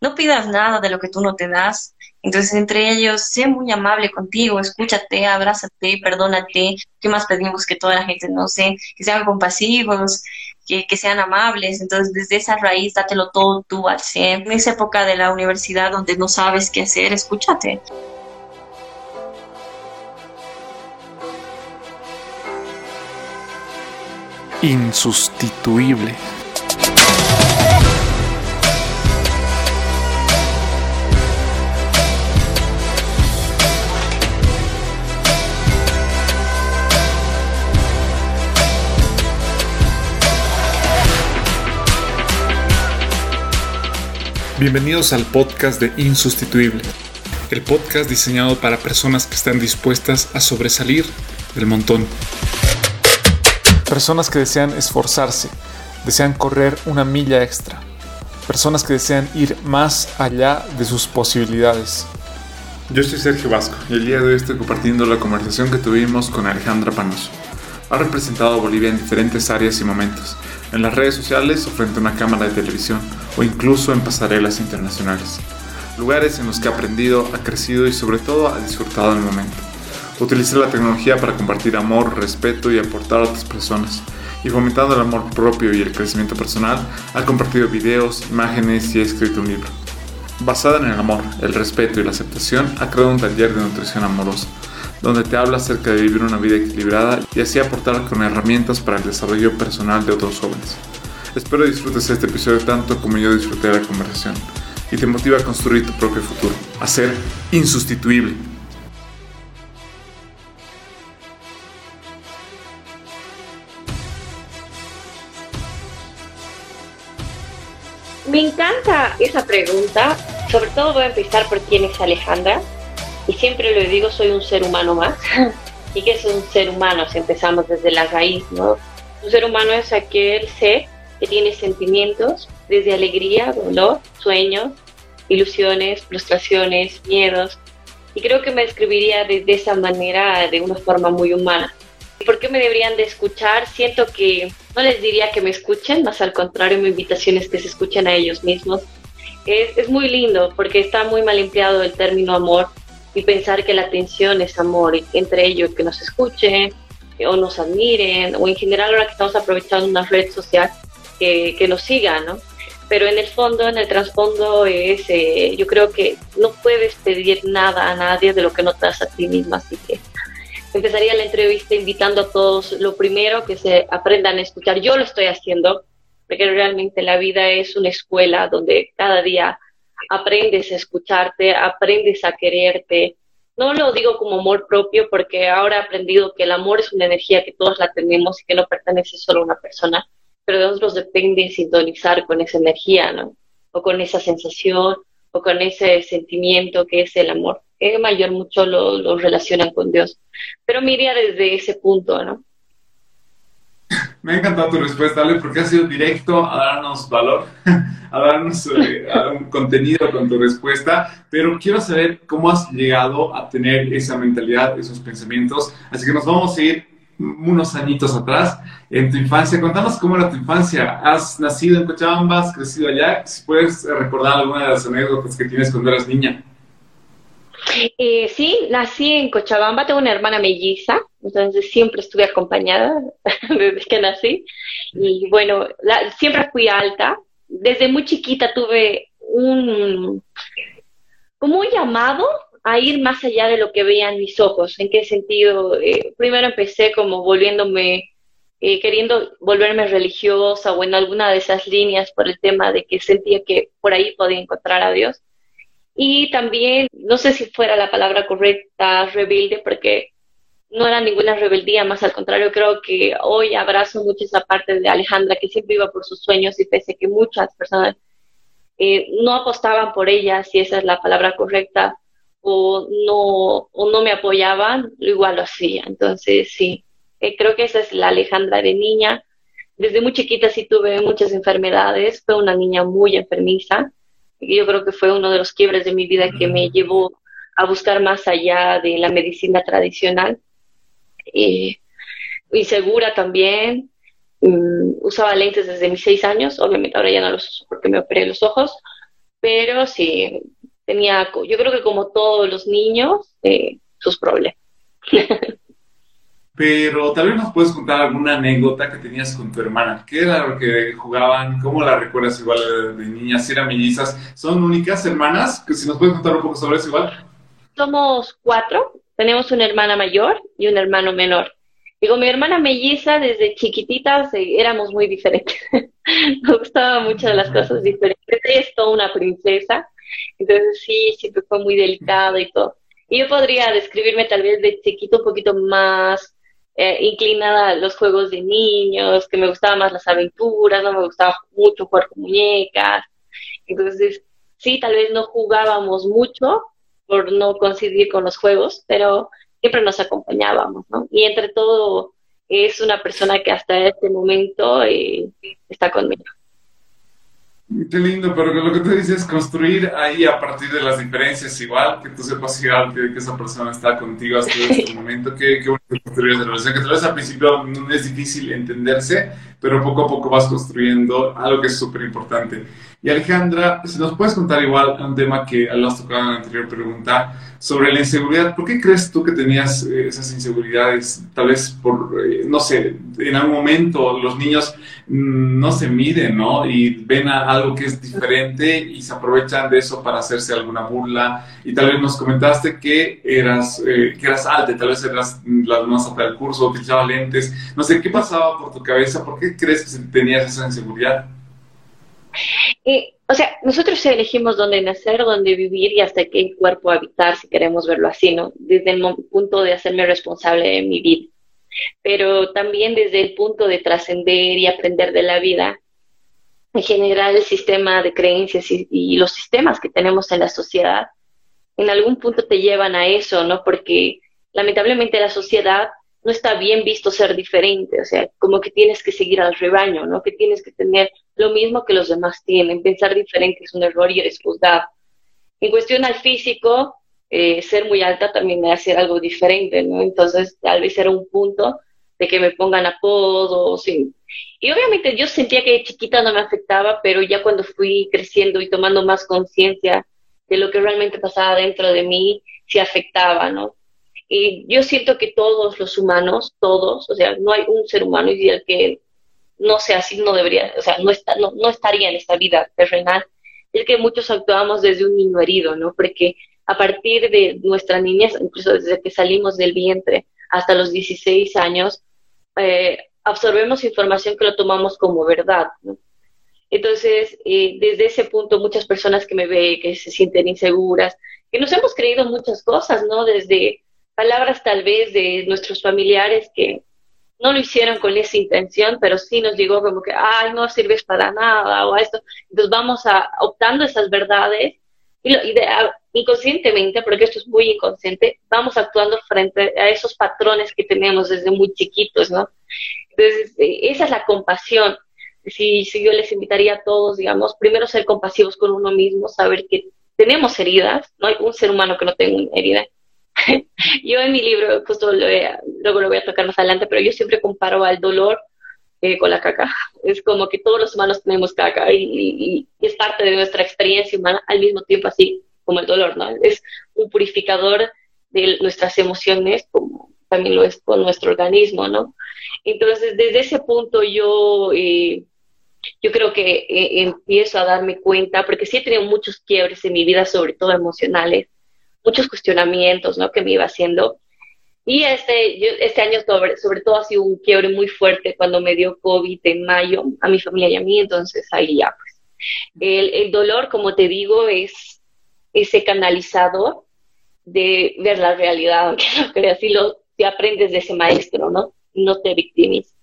no pidas nada de lo que tú no te das. Entonces, entre ellos, sé muy amable contigo, escúchate, abrázate, perdónate. ¿Qué más pedimos que toda la gente, no sé, que sean compasivos, que, que sean amables? Entonces, desde esa raíz, dátelo todo tú al ser. En esa época de la universidad donde no sabes qué hacer, escúchate. Insustituible. Bienvenidos al podcast de Insustituible, el podcast diseñado para personas que están dispuestas a sobresalir del montón. Personas que desean esforzarse, desean correr una milla extra. Personas que desean ir más allá de sus posibilidades. Yo soy Sergio Vasco y el día de hoy estoy compartiendo la conversación que tuvimos con Alejandra Panoso. Ha representado a Bolivia en diferentes áreas y momentos, en las redes sociales o frente a una cámara de televisión o incluso en pasarelas internacionales. Lugares en los que ha aprendido, ha crecido y sobre todo ha disfrutado el momento. Utiliza la tecnología para compartir amor, respeto y aportar a otras personas. Y fomentando el amor propio y el crecimiento personal, ha compartido videos, imágenes y ha escrito un libro. Basada en el amor, el respeto y la aceptación, ha creado un taller de nutrición amorosa, donde te habla acerca de vivir una vida equilibrada y así aportar con herramientas para el desarrollo personal de otros jóvenes. Espero disfrutes este episodio tanto como yo disfruté la conversación y te motiva a construir tu propio futuro, a ser insustituible. Me encanta esa pregunta, sobre todo voy a empezar por quién es Alejandra y siempre lo digo, soy un ser humano más. ¿Y qué es un ser humano si empezamos desde la raíz? ¿no? Un ser humano es aquel ser que tiene sentimientos, desde alegría, dolor, sueños, ilusiones, frustraciones, miedos. Y creo que me describiría de, de esa manera, de una forma muy humana. ¿Por qué me deberían de escuchar? Siento que no les diría que me escuchen, más al contrario, mi invitación es que se escuchen a ellos mismos. Es, es muy lindo porque está muy mal empleado el término amor y pensar que la atención es amor, entre ellos que nos escuchen o nos admiren, o en general ahora que estamos aprovechando una red social, que, que nos sigan, ¿no? Pero en el fondo, en el trasfondo es, eh, yo creo que no puedes pedir nada a nadie de lo que no te das a ti misma, así que empezaría la entrevista invitando a todos, lo primero, que se aprendan a escuchar. Yo lo estoy haciendo, porque realmente la vida es una escuela donde cada día aprendes a escucharte, aprendes a quererte. No lo digo como amor propio porque ahora he aprendido que el amor es una energía que todos la tenemos y que no pertenece solo a una persona, pero de nosotros depende sintonizar con esa energía, ¿no? O con esa sensación o con ese sentimiento que es el amor. Que mayor mucho lo, lo relacionan con Dios. Pero mira desde ese punto, ¿no? Me ha encantado tu respuesta, Ale, porque has sido directo a darnos valor, a darnos eh, un contenido con tu respuesta, pero quiero saber cómo has llegado a tener esa mentalidad, esos pensamientos. Así que nos vamos a ir unos añitos atrás, en tu infancia. Contanos cómo era tu infancia. ¿Has nacido en Cochabamba? ¿Has crecido allá? Si puedes recordar alguna de las anécdotas que tienes cuando eras niña. Eh, sí, nací en Cochabamba, tengo una hermana melliza, entonces siempre estuve acompañada desde que nací. Y bueno, siempre fui alta. Desde muy chiquita tuve un, como un llamado a ir más allá de lo que veían mis ojos. ¿En qué sentido? Eh, primero empecé como volviéndome, eh, queriendo volverme religiosa o en alguna de esas líneas por el tema de que sentía que por ahí podía encontrar a Dios. Y también, no sé si fuera la palabra correcta, rebelde, porque no era ninguna rebeldía, más al contrario, creo que hoy abrazo mucho esa parte de Alejandra que siempre iba por sus sueños y pese que muchas personas eh, no apostaban por ella, si esa es la palabra correcta, o no, o no me apoyaban, igual lo hacía. Entonces, sí, eh, creo que esa es la Alejandra de niña. Desde muy chiquita sí tuve muchas enfermedades, fue una niña muy enfermiza yo creo que fue uno de los quiebres de mi vida que me llevó a buscar más allá de la medicina tradicional. Insegura también, mm, usaba lentes desde mis seis años, obviamente ahora ya no los uso porque me operé los ojos, pero sí, tenía, yo creo que como todos los niños, eh, sus problemas. Pero tal vez nos puedes contar alguna anécdota que tenías con tu hermana. ¿Qué era lo que jugaban? ¿Cómo la recuerdas igual de, niñas? Si eran mellizas. ¿Son únicas hermanas? Que si nos puedes contar un poco sobre eso igual. Somos cuatro. Tenemos una hermana mayor y un hermano menor. Con mi hermana melliza, desde chiquititas eh, éramos muy diferentes. Nos gustaban mucho las cosas diferentes. Ella es toda una princesa. Entonces sí, siempre fue muy delicado y todo. Y yo podría describirme tal vez de chiquito un poquito más eh, inclinada a los juegos de niños, que me gustaban más las aventuras, no me gustaba mucho jugar con muñecas. Entonces, sí, tal vez no jugábamos mucho por no coincidir con los juegos, pero siempre nos acompañábamos, ¿no? Y entre todo, es una persona que hasta este momento eh, está conmigo. Qué lindo, pero lo que tú dices, construir ahí a partir de las diferencias, igual que tú sepas igual que, que esa persona está contigo hasta este momento, qué, qué bonito construir esa relación, que tal vez al principio no es difícil entenderse, pero poco a poco vas construyendo algo que es súper importante. Y Alejandra, si nos puedes contar igual un tema que has tocado en la anterior pregunta sobre la inseguridad. ¿Por qué crees tú que tenías eh, esas inseguridades? Tal vez por, eh, no sé, en algún momento los niños mm, no se miden, ¿no? Y ven algo que es diferente y se aprovechan de eso para hacerse alguna burla. Y tal vez nos comentaste que eras, eh, que eras alta, tal vez eras la más alta del curso, utilizabas lentes. No sé, ¿qué pasaba por tu cabeza? ¿Por qué crees que tenías esa inseguridad? O sea, nosotros elegimos dónde nacer, dónde vivir y hasta qué cuerpo habitar, si queremos verlo así, ¿no? Desde el punto de hacerme responsable de mi vida. Pero también desde el punto de trascender y aprender de la vida, en general el sistema de creencias y, y los sistemas que tenemos en la sociedad, en algún punto te llevan a eso, ¿no? Porque lamentablemente la sociedad no está bien visto ser diferente, o sea, como que tienes que seguir al rebaño, ¿no? Que tienes que tener lo mismo que los demás tienen, pensar diferente es un error y eres juzgado. En cuestión al físico, eh, ser muy alta también me hace algo diferente, ¿no? Entonces, tal vez era un punto de que me pongan apodos y, y obviamente yo sentía que de chiquita no me afectaba, pero ya cuando fui creciendo y tomando más conciencia de lo que realmente pasaba dentro de mí, sí afectaba, ¿no? Y yo siento que todos los humanos, todos, o sea, no hay un ser humano el que no sea así, no debería, o sea, no, está, no, no estaría en esta vida terrenal. Es que muchos actuamos desde un niño herido, ¿no? Porque a partir de nuestra niñez, incluso desde que salimos del vientre hasta los 16 años, eh, absorbemos información que lo tomamos como verdad. Entonces, eh, desde ese punto, muchas personas que me ven, que se sienten inseguras, que nos hemos creído muchas cosas, ¿no? Desde palabras tal vez de nuestros familiares que no lo hicieron con esa intención, pero sí nos llegó como que, ay, no sirves para nada o esto. Entonces vamos a optando esas verdades y, inconscientemente, porque esto es muy inconsciente, vamos actuando frente a esos patrones que tenemos desde muy chiquitos, ¿no? Entonces, eh, esa es la compasión. Si, si yo les invitaría a todos, digamos, primero ser compasivos con uno mismo, saber que tenemos heridas, no hay un ser humano que no tenga una herida, yo en mi libro, justo luego lo voy a tocar más adelante, pero yo siempre comparo al dolor eh, con la caca. Es como que todos los humanos tenemos caca y, es parte de nuestra experiencia humana al mismo tiempo así como el dolor, ¿no? Es un purificador de nuestras emociones como también lo es con nuestro organismo, ¿no? Entonces, desde ese punto yo... Eh, yo creo que eh, empiezo a darme cuenta, porque sí he tenido muchos quiebres en mi vida, sobre todo emocionales, muchos cuestionamientos, ¿no? Que me iba haciendo. Y este, este año sobre, sobre todo ha sido un quiebre muy fuerte cuando me dio COVID en mayo a mi familia y a mí, entonces ahí ya, pues. El, el dolor, como te digo, es ese canalizador de ver la realidad, aunque no creas, si, lo, si aprendes de ese maestro, ¿no? No te victimices.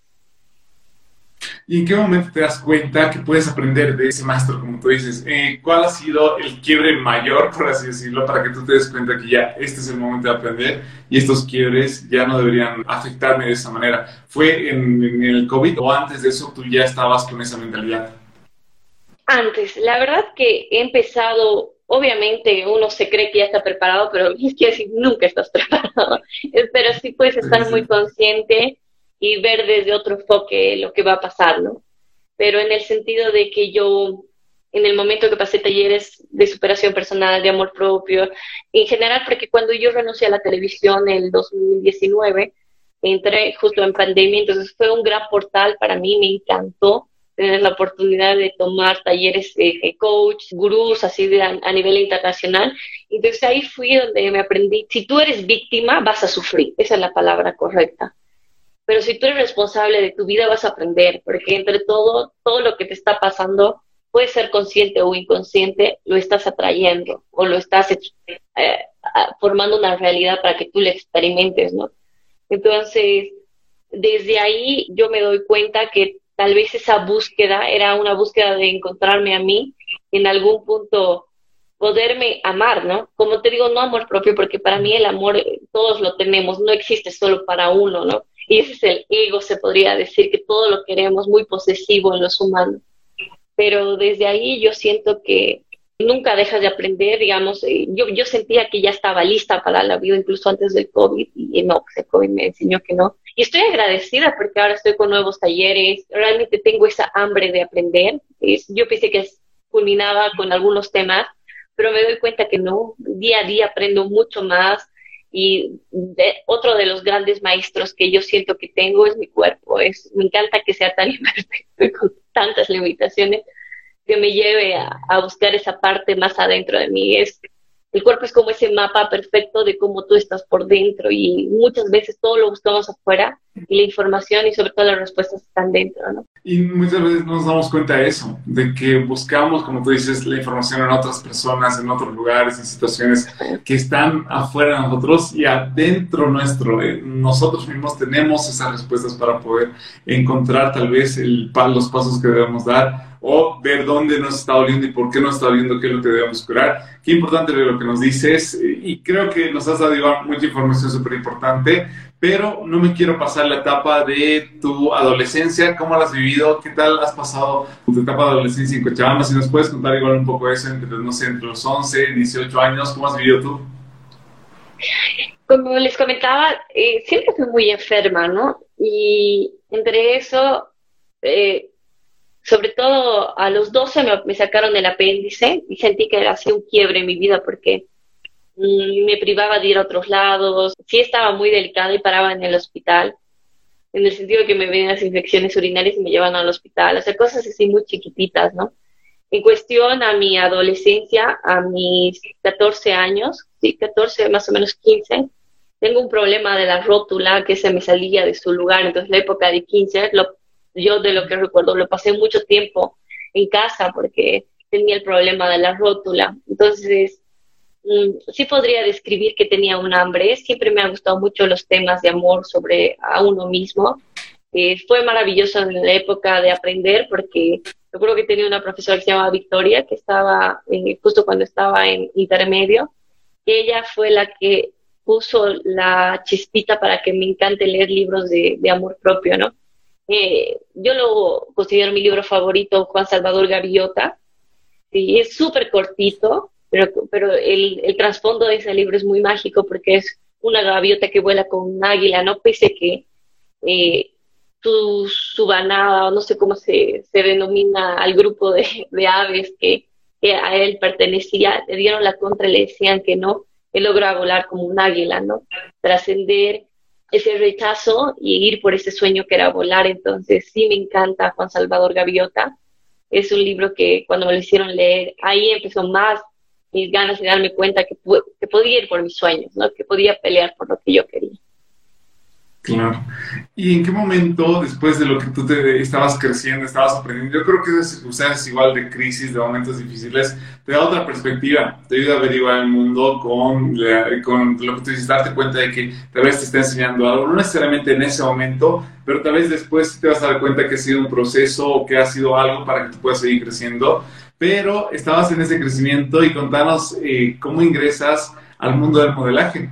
¿Y en qué momento te das cuenta que puedes aprender de ese maestro, como tú dices? Eh, ¿Cuál ha sido el quiebre mayor, por así decirlo, para que tú te des cuenta que ya este es el momento de aprender y estos quiebres ya no deberían afectarme de esa manera? ¿Fue en, en el COVID o antes de eso tú ya estabas con esa mentalidad? Antes, la verdad que he empezado obviamente uno se cree que ya está preparado, pero es que decir, nunca estás preparado. Pero sí puedes estar muy consciente y ver desde otro enfoque lo que va a pasar, ¿no? Pero en el sentido de que yo en el momento que pasé talleres de superación personal, de amor propio, en general, porque cuando yo renuncié a la televisión en el 2019, entré justo en pandemia, entonces fue un gran portal para mí, me encantó tener la oportunidad de tomar talleres de coach, gurús, así a, nivel internacional. Entonces ahí fui donde me aprendí, si tú eres víctima, vas a sufrir, esa es la palabra correcta. Pero si tú eres responsable de tu vida, vas a aprender, porque entre todo, todo lo que te está pasando, puede ser consciente o inconsciente, lo estás atrayendo o lo estás eh, formando una realidad para que tú la experimentes, ¿no? Entonces, desde ahí yo me doy cuenta que tal vez esa búsqueda era una búsqueda de encontrarme a mí, en algún punto poderme amar, ¿no? Como te digo, no amor propio, porque para mí el amor eh, todos lo tenemos, no existe solo para uno, ¿no? Y ese es el ego, se podría decir, que todo lo queremos, muy posesivo en los humanos. Pero desde ahí yo siento que nunca dejas de aprender, digamos, eh, yo, yo sentía que ya estaba lista para la vida incluso antes del COVID y no, pues el COVID me enseñó que no. Y estoy agradecida porque ahora estoy con nuevos talleres, realmente tengo esa hambre de aprender. yo pensé que culminaba con algunos temas, pero me doy cuenta que no, día a día aprendo mucho más y otro de los grandes maestros que yo siento que tengo es mi cuerpo. Es, me encanta que sea tan imperfecto y con tantas limitaciones, que me lleve a, buscar esa parte más adentro de mí. Es, el cuerpo es como ese mapa perfecto de cómo tú estás por dentro y muchas veces todo lo buscamos afuera la información y sobre todo las respuestas están dentro, ¿no? Y muchas veces nos damos cuenta de eso, de que buscamos, como tú dices, la información en otras personas, en otros lugares, en situaciones que están afuera de nosotros y adentro nuestro. Eh, nosotros mismos tenemos esas respuestas para poder encontrar tal vez el, los pasos que debemos dar o ver dónde nos está doliendo y por qué nos está doliendo, qué es lo que debemos curar. Qué importante lo que nos dices y creo que nos has dado mucha información súper importante, pero no me quiero pasar la etapa de tu adolescencia, cómo la has vivido, qué tal has pasado tu etapa de adolescencia en Cochabamba, si nos puedes contar igual un poco eso entre, no sé, entre los 11, 18 años, ¿cómo has vivido tú? Como les comentaba, eh, siempre fui muy enferma, ¿no? Y entre eso, eh, sobre todo a los 12 me, sacaron el apéndice y sentí que era así un quiebre en mi vida porque me privaba de ir a otros lados, sí estaba muy delicada y paraba en el hospital, en el sentido de que me venían las infecciones urinarias y me llevan al hospital, o sea, cosas así muy chiquititas, ¿no? En cuestión a mi adolescencia, a mis 14 años, sí, 14, más o menos 15, tengo un problema de la rótula que se me salía de su lugar, entonces la época de 15 lo yo de lo que recuerdo lo pasé mucho tiempo en casa porque tenía el problema de la rótula. Entonces, sí podría describir que tenía un hambre. Siempre me han gustado mucho los temas de amor sobre a uno mismo. Eh, fue maravilloso en la época de aprender porque recuerdo que tenía una profesora que se llamaba Victoria, que estaba eh, justo cuando estaba en intermedio. Ella fue la que puso la chispita para que me encante leer libros de, amor propio, ¿no? Eh, yo lo considero mi libro favorito, Juan Salvador Gaviota. Es súper cortito, pero, pero el, el trasfondo de ese libro es muy mágico porque es una gaviota que vuela con un águila, ¿no? Pese que eh, su, su banada, no sé cómo se, se denomina al grupo de, de aves que, que, a él pertenecía, le dieron la contra y le decían que no, él logró volar como un águila, ¿no? Trascender ese rechazo y ir por ese sueño que era volar. Entonces, sí me encanta Juan Salvador Gaviota. Es un libro que cuando me lo hicieron leer, ahí empezó más mis ganas de darme cuenta que, que podía ir por mis sueños, ¿no? que podía pelear por lo que yo quería. Claro. ¿Y en qué momento, después de lo que tú te estabas creciendo, estabas aprendiendo, yo creo que esas circunstancias igual de crisis, de momentos difíciles, te da otra perspectiva, te ayuda a ver igual el mundo con, con lo que tú dices, darte cuenta de que tal vez te está enseñando algo, no necesariamente en ese momento, pero tal vez después te vas a dar cuenta que ha sido un proceso o que ha sido algo para que tú puedas seguir creciendo, pero estabas en ese crecimiento y contanos eh, cómo ingresas al mundo del modelaje.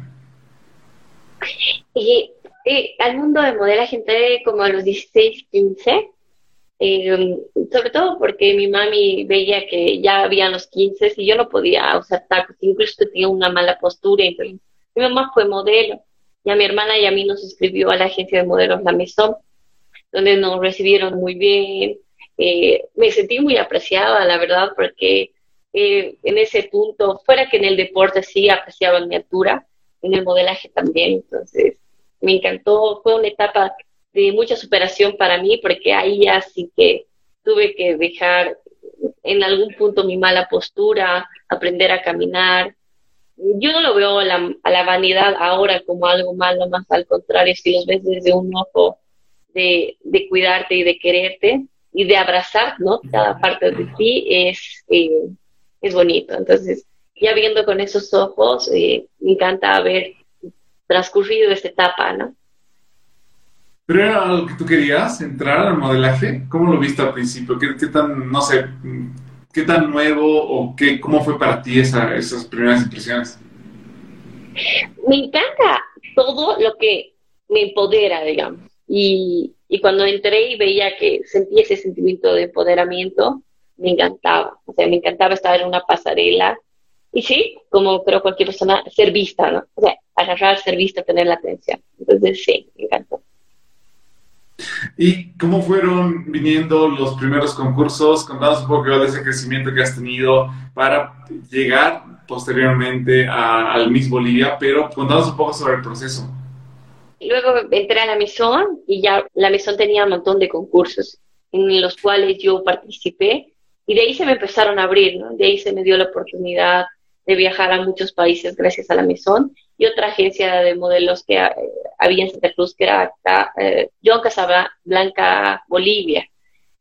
Y Sí, al mundo de modelaje entré como a los 16, 15, eh, sobre todo porque mi mami veía que ya habían los 15 y yo no podía usar tacos, incluso tenía una mala postura. Entonces, mi mamá fue modelo y a mi hermana y a mí nos inscribió a la agencia de modelos La Maison, donde nos recibieron muy bien. Eh, me sentí muy apreciada, la verdad, porque eh, en ese punto, fuera que en el deporte sí apreciaba mi altura, en el modelaje también, entonces me encantó, fue una etapa de mucha superación para mí, porque ahí ya sí que tuve que dejar en algún punto mi mala postura, aprender a caminar. Yo no lo veo a la, a la vanidad ahora como algo malo, más al contrario, si los ves desde un ojo de, de cuidarte y de quererte y de abrazar, ¿no? Cada parte de ti es, eh, es bonito. Entonces, ya viendo con esos ojos, eh, me encanta haber transcurrido esta etapa, ¿no? ¿Pero era algo que tú querías, entrar al modelaje? ¿Cómo lo viste al principio? ¿Qué, qué tan, no sé, qué tan nuevo o qué, cómo fue para ti esa, esas primeras impresiones? Me encanta todo lo que me empodera, digamos. Y, y cuando entré y veía que sentía ese sentimiento de empoderamiento, me encantaba. O sea, me encantaba estar en una pasarela. Y sí, como creo cualquier persona, ser vista, ¿no? O sea, agarrar, ser vista, tener la atención. Entonces, sí, me encantó. ¿Y cómo fueron viniendo los primeros concursos? Contanos un poco de ese crecimiento que has tenido para llegar posteriormente al Miss Bolivia, pero contanos un poco sobre el proceso. Luego entré a la Maison y ya la Maison tenía un montón de concursos en los cuales yo participé y de ahí se me empezaron a abrir, ¿no? De ahí se me dio la oportunidad de viajar a muchos países gracias a la Maison y otra agencia de modelos que eh, había en Santa Cruz, que era eh, John Casablanca, Bolivia.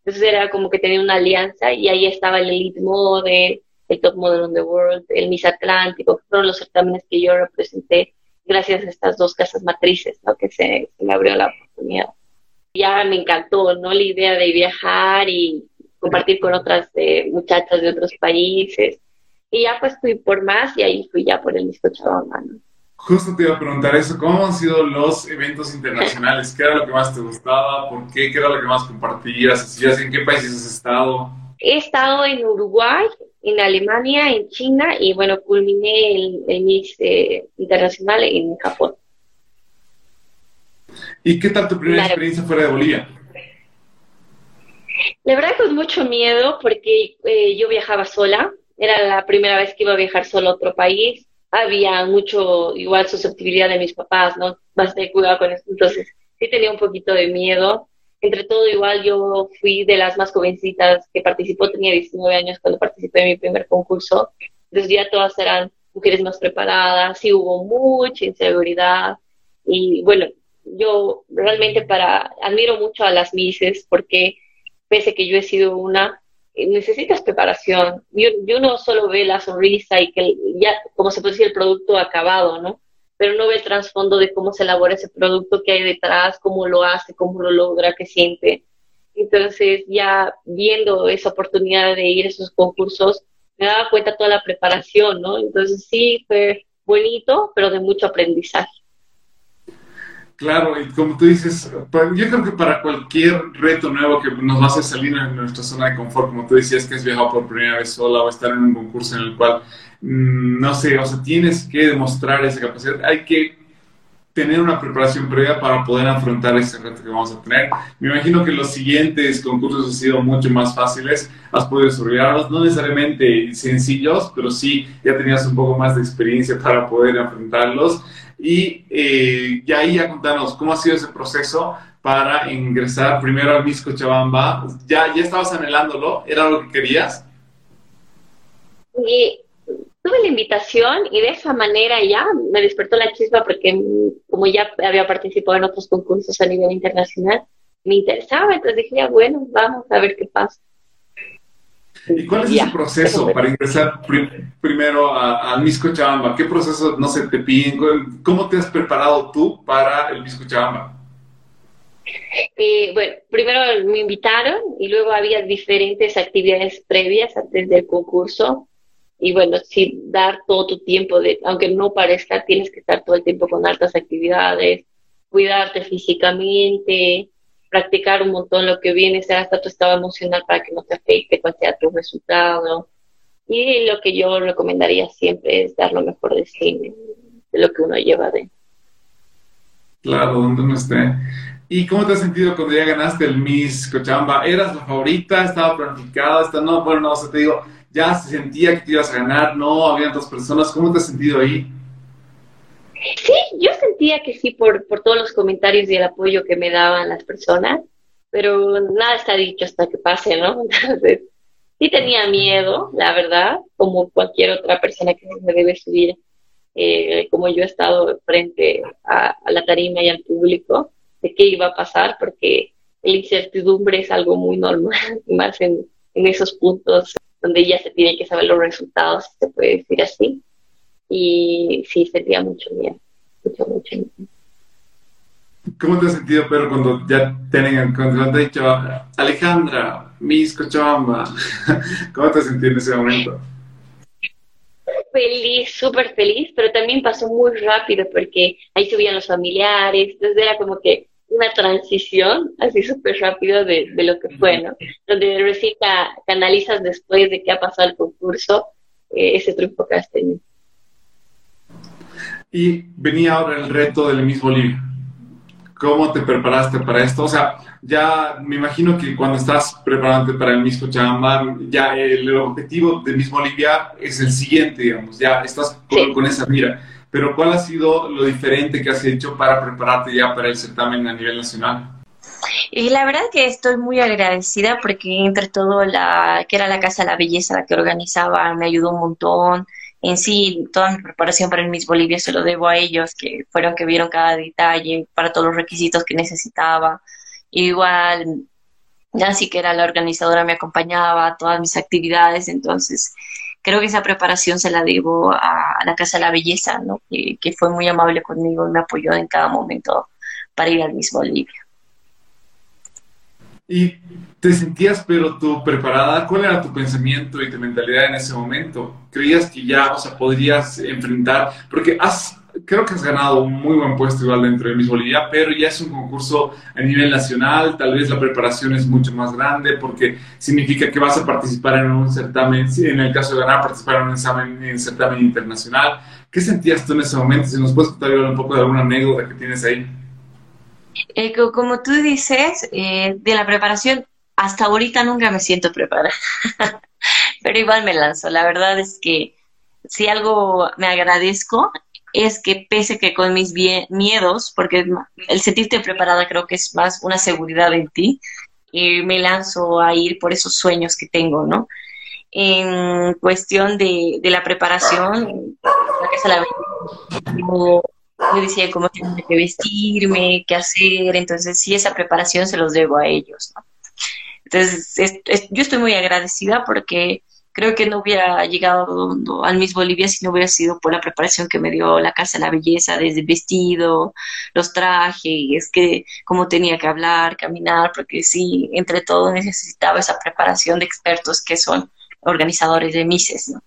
Entonces era como que tenía una alianza y ahí estaba el Elite Model, el Top Model on the World, el Miss Atlántico, que fueron los certámenes que yo representé gracias a estas dos casas matrices, ¿no? Que se, me abrió la oportunidad. Ya me encantó, ¿no? La idea de viajar y compartir con otras eh, muchachas de otros países. Y ya pues fui por más y ahí fui ya por el Miss Cochabamba, ¿no? Justo te iba a preguntar eso, ¿cómo han sido los eventos internacionales? ¿Qué era lo que más te gustaba? ¿Por qué? ¿Qué era lo que más compartías? ¿En qué países has estado? He estado en Uruguay, en Alemania, en China y bueno, culminé el, el Miss eh, Internacional en Japón. ¿Y qué tal tu primera experiencia fuera de Bolivia? La verdad con mucho miedo porque eh, yo viajaba sola, era la primera vez que iba a viajar solo a otro país había mucho, igual, susceptibilidad de mis papás, ¿no? Bastante cuidado con eso. Entonces, sí tenía un poquito de miedo. Entre todo, igual, yo fui de las más jovencitas que participó, tenía 19 años cuando participé en mi primer concurso. Entonces, ya todas eran mujeres más preparadas, sí hubo mucha inseguridad. Y bueno, yo realmente para, admiro mucho a las Misses porque pese que yo he sido una, eh, necesitas preparación. Y, uno solo ve la sonrisa y que ya, como se puede decir, el producto acabado, ¿no? Pero no ve el trasfondo de cómo se elabora ese producto que hay detrás, cómo lo hace, cómo lo logra, qué siente. Entonces, ya viendo esa oportunidad de ir a esos concursos, me daba cuenta toda la preparación, ¿no? Entonces, sí, fue bonito, pero de mucho aprendizaje. Claro, y como tú dices, yo creo que para cualquier reto nuevo que nos va a hacer salir en nuestra zona de confort, como tú decías que has viajado por primera vez sola o estar en un concurso en el cual, no sé, o sea, tienes que demostrar esa capacidad, hay que tener una preparación previa para poder afrontar ese reto que vamos a tener. Me imagino que los siguientes concursos han sido mucho más fáciles, has podido desarrollarlos, no necesariamente sencillos, pero sí ya tenías un poco más de experiencia para poder afrontarlos. Y, eh, y ahí ya contanos cómo ha sido ese proceso para ingresar primero al Miss Cochabamba. ¿Ya, ¿Ya estabas anhelándolo? ¿Era lo que querías? Y tuve la invitación y de esa manera ya me despertó la chispa porque como ya había participado en otros concursos a nivel internacional, me interesaba, entonces dije, bueno, vamos a ver qué pasa. ¿Y cuál es ese proceso para ingresar primero al Miss Cochabamba? ¿Qué proceso, no sé, te piden? ¿Cómo te has preparado tú para el Miss Cochabamba? Eh, bueno, primero me invitaron y luego había diferentes actividades previas antes del concurso. Y bueno, sí, dar todo tu tiempo, de, aunque no parezca, tienes que estar todo el tiempo con altas actividades, cuidarte físicamente, practicar un montón lo que viene, ser hasta tu estado emocional para que no te afecte cuál sea tu resultado. Y lo que yo recomendaría siempre es dar lo mejor de sí, de lo que uno lleva de. Claro, donde uno esté. ¿Y cómo te has sentido cuando ya ganaste el Miss Cochamba? ¿Eras la favorita? ¿Estaba planificada? ¿Está? No, bueno, no, o sea, te digo, ya se sentía que te ibas a ganar, no, había otras personas. ¿Cómo te has sentido ahí? Sí, yo sentía que sí por, por todos los comentarios y el apoyo que me daban las personas, pero nada está dicho hasta que pase, ¿no? Entonces, sí tenía miedo, la verdad, como cualquier otra persona que se debe subir, eh, como yo he estado frente a la tarima y al público de qué iba a pasar, porque la incertidumbre es algo muy normal, más en, en esos puntos donde ya se tiene que saber los resultados, se puede decir así. Y sí, sentía mucho miedo, mucho, mucho miedo. ¿Cómo te has sentido, Pedro, cuando ya tienen, cuando te han dicho Alejandra, Miss Cochabamba? ¿Cómo te has sentido en ese momento? Feliz, súper feliz, pero también pasó muy rápido porque ahí subían los familiares, entonces era como que una transición así súper rápido de, de, lo que fue, ¿no? Donde recién canalizas después de que ha pasado el concurso eh, ese triunfo que has tenido. Y venía ahora el reto del Miss Bolivia. ¿Cómo te preparaste para esto? O sea, ya me imagino que cuando estás preparándote para el Miss Cochabamba, ya el objetivo de Miss Bolivia es el siguiente, digamos, ya estás con, sí. con esa mira pero ¿cuál ha sido lo diferente que has hecho para prepararte ya para el certamen a nivel nacional? Y la verdad que estoy muy agradecida porque entre todo la que era la Casa de la Belleza la que organizaba me ayudó un montón. En sí, toda mi preparación para el Miss Bolivia se lo debo a ellos, que fueron que vieron cada detalle para todos los requisitos que necesitaba. igual Nancy, que era la organizadora, me acompañaba a todas mis actividades, entonces creo que esa preparación se la debo a, la Casa de la Belleza, ¿no? que, que, fue muy amable conmigo y me apoyó en cada momento para ir al mismo Bolivia. ¿Y te sentías, pero tú preparada? ¿Cuál era tu pensamiento y tu mentalidad en ese momento? ¿Creías que ya, o sea, podrías enfrentar? Porque has creo que has ganado un muy buen puesto igual dentro de Miss Bolivia, pero ya es un concurso a nivel nacional, tal vez la preparación es mucho más grande porque significa que vas a participar en un certamen, en el caso de ganar, participar en un examen, en certamen internacional. ¿Qué sentías tú en ese momento? Si nos puedes contar un poco de alguna anécdota que tienes ahí. Eh, como tú dices, eh, de la preparación, hasta ahorita nunca me siento preparada, pero igual me lanzo. La verdad es que si algo me agradezco es que pese que con mis miedos, porque el sentirte preparada creo que es más una seguridad en ti, y me lanzo a ir por esos sueños que tengo, ¿no? En cuestión de, de la preparación, la yo, yo decía cómo tengo que vestirme, qué hacer, entonces sí, esa preparación se los debo a ellos, ¿no? Entonces, es, es, yo estoy muy agradecida porque creo que no hubiera llegado al Miss Bolivia si no hubiera sido por la preparación que me dio la Casa de la Belleza, desde el vestido, los trajes, que cómo tenía que hablar, caminar, porque sí, entre todo necesitaba esa preparación de expertos que son organizadores de Misses, ¿no?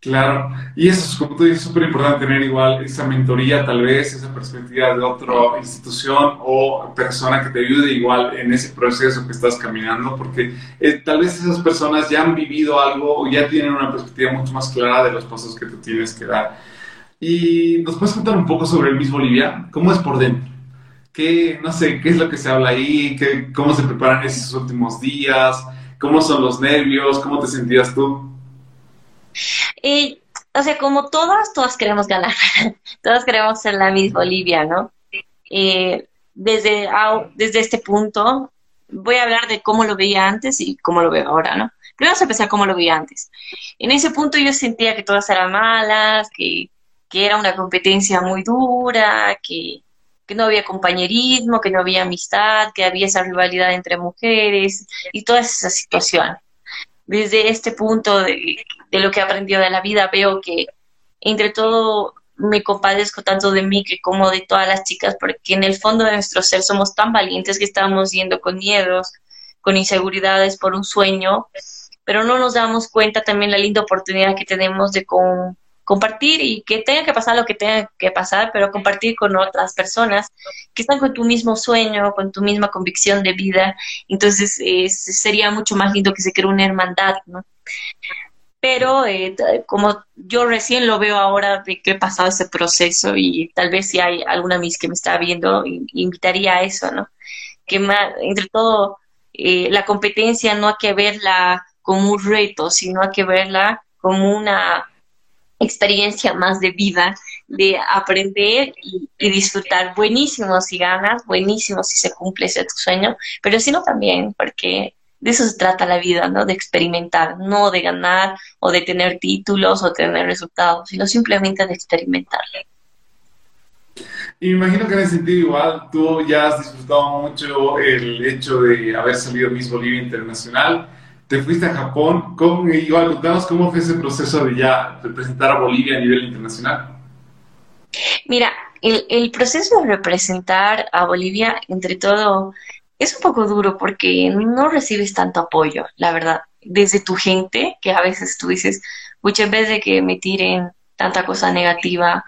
Claro, y eso es, como tú dices, súper importante tener igual esa mentoría, tal vez, esa perspectiva de otra institución o persona que te ayude igual en ese proceso que estás caminando, porque eh, tal vez esas personas ya han vivido algo o ya tienen una perspectiva mucho más clara de los pasos que tú tienes que dar. Y nos puedes contar un poco sobre el Miss Bolivia, ¿cómo es por dentro? ¿Qué, no sé, qué es lo que se habla ahí? ¿Qué, ¿Cómo se preparan esos últimos días? ¿Cómo son los nervios? ¿Cómo te sentías tú? O sea, como todas, todas queremos ganar. todas queremos ser la Miss Bolivia, ¿no? Y desde, desde este punto, voy a hablar de cómo lo veía antes y cómo lo veo ahora, ¿no? Primero vamos a empezar cómo lo veía antes. En ese punto yo sentía que todas eran malas, que, que era una competencia muy dura, que, que no había compañerismo, que no había amistad, que había esa rivalidad entre mujeres y toda esa situación desde este punto de, lo que he aprendido de la vida, veo que entre todo me compadezco tanto de mí que como de todas las chicas, porque en el fondo de nuestro ser somos tan valientes que estamos yendo con miedos, con inseguridades por un sueño, pero no nos damos cuenta también la linda oportunidad que tenemos de compartir y que tenga que pasar lo que tenga que pasar, pero compartir con otras personas que están con tu mismo sueño, con tu misma convicción de vida. Entonces sería mucho más lindo que se cree una hermandad, ¿no? Pero eh, como yo recién lo veo ahora de que he pasado ese proceso y tal vez si hay alguna mis que me está viendo, invitaría a eso, ¿no? Que entre todo, eh, la competencia no hay que verla como un reto, sino hay que verla como una experiencia más de vida, de aprender y, disfrutar. Buenísimo si ganas, buenísimo si se cumple ese sueño, pero si no también, porque de eso se trata la vida, ¿no? De experimentar, no de ganar o de tener títulos o tener resultados, sino simplemente de experimentar. Y me imagino que en ese sentido igual tú ya has disfrutado mucho el hecho de haber salido Miss Bolivia Internacional. Te fuiste a Japón. ¿Cómo, igual, contanos cómo fue ese proceso de ya representar a Bolivia a nivel internacional. Mira, el, el proceso de representar a Bolivia, entre todo, es un poco duro porque no recibes tanto apoyo, la verdad, desde tu gente, que a veces tú dices, muchas veces de que me tiren tanta cosa negativa